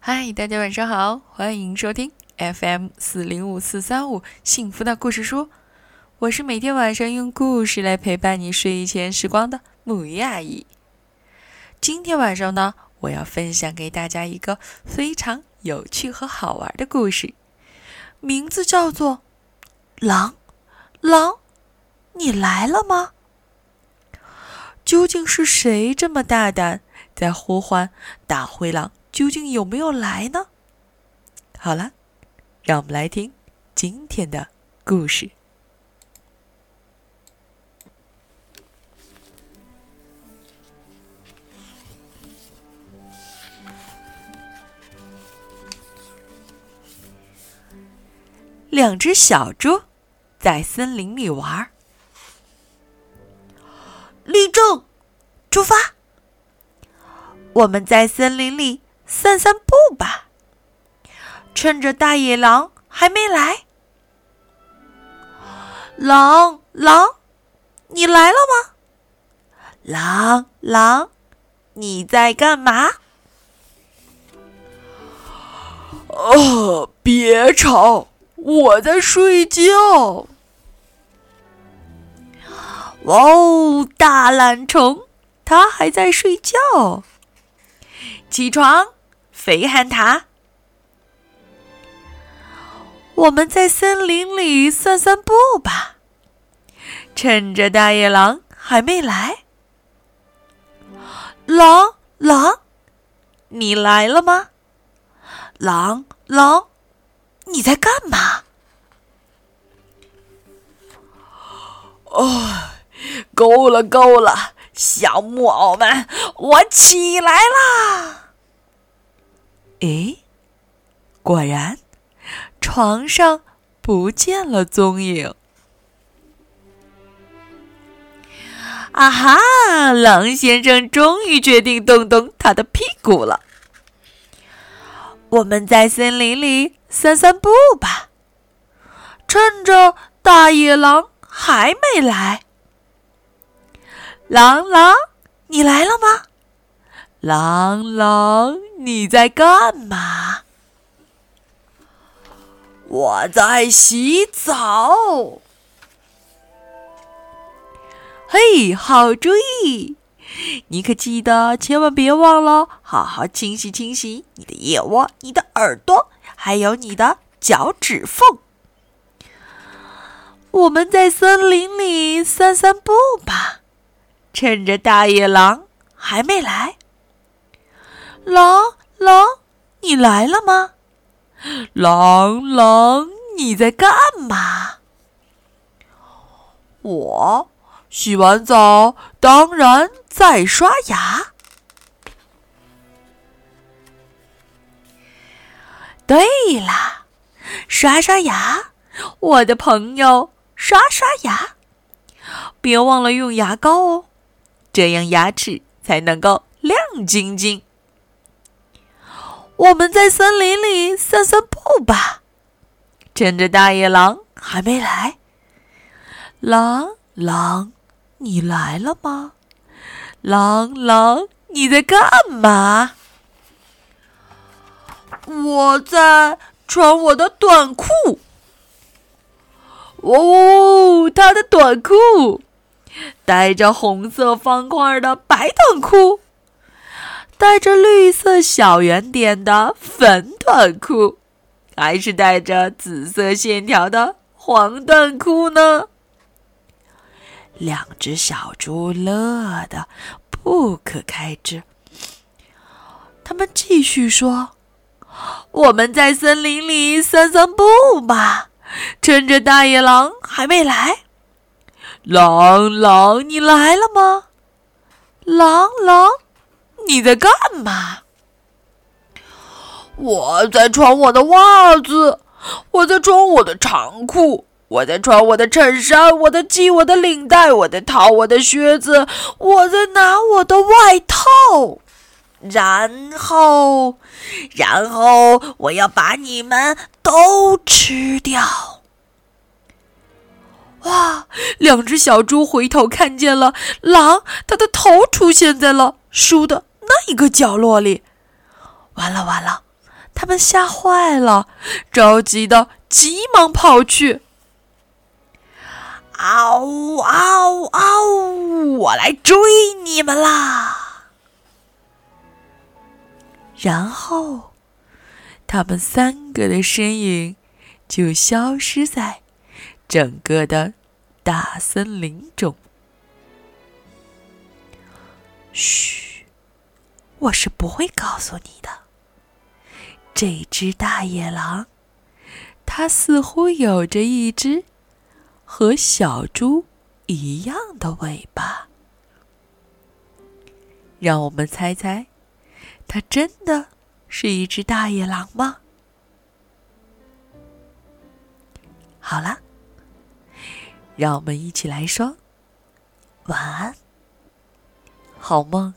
嗨，大家晚上好，欢迎收听 FM 四零五四三五幸福的故事书。我是每天晚上用故事来陪伴你睡前时光的木鱼阿姨。今天晚上呢，我要分享给大家一个非常有趣和好玩的故事，名字叫做《狼，狼，你来了吗？》究竟是谁这么大胆，在呼唤大灰狼？究竟有没有来呢？好了，让我们来听今天的故事。两只小猪在森林里玩，立正，出发！我们在森林里。散散步吧，趁着大野狼还没来。狼狼，你来了吗？狼狼，你在干嘛？哦，别吵，我在睡觉。哦，大懒虫，它还在睡觉。起床。肥汉塔，我们在森林里散散步吧，趁着大野狼还没来。狼狼，你来了吗？狼狼，你在干嘛？哦，够了够了，小木偶们，我起来啦！诶，果然，床上不见了踪影。啊哈！狼先生终于决定动动他的屁股了。我们在森林里散散步吧，趁着大野狼还没来。狼狼，你来了吗？狼狼，你在干嘛？我在洗澡。嘿，好主意！你可记得，千万别忘了好好清洗清洗你的腋窝、你的耳朵，还有你的脚趾缝。我们在森林里散散步吧，趁着大野狼还没来。狼狼，你来了吗？狼狼，你在干嘛？我洗完澡，当然在刷牙。对了，刷刷牙，我的朋友，刷刷牙，别忘了用牙膏哦，这样牙齿才能够亮晶晶。我们在森林里散散步吧，趁着大野狼还没来。狼狼，你来了吗？狼狼，你在干嘛？我在穿我的短裤。哦，他的短裤，带着红色方块的白短裤。带着绿色小圆点的粉短裤，还是带着紫色线条的黄短裤呢？两只小猪乐得不可开支。他们继续说：“我们在森林里散散步吧，趁着大野狼还没来。狼狼，你来了吗？狼狼。”你在干嘛？我在穿我的袜子，我在穿我的长裤，我在穿我的衬衫，我在系我的领带，我在套我的靴子，我在拿我的外套，然后，然后我要把你们都吃掉。哇！两只小猪回头看见了狼，它的头出现在了树的。那一个角落里，完了完了，他们吓坏了，着急的急忙跑去。嗷嗷嗷！我来追你们啦！然后，他们三个的身影就消失在整个的大森林中。嘘，我是不会告诉你的。这只大野狼，它似乎有着一只。和小猪一样的尾巴，让我们猜猜，它真的是一只大野狼吗？好了，让我们一起来说晚安，好梦。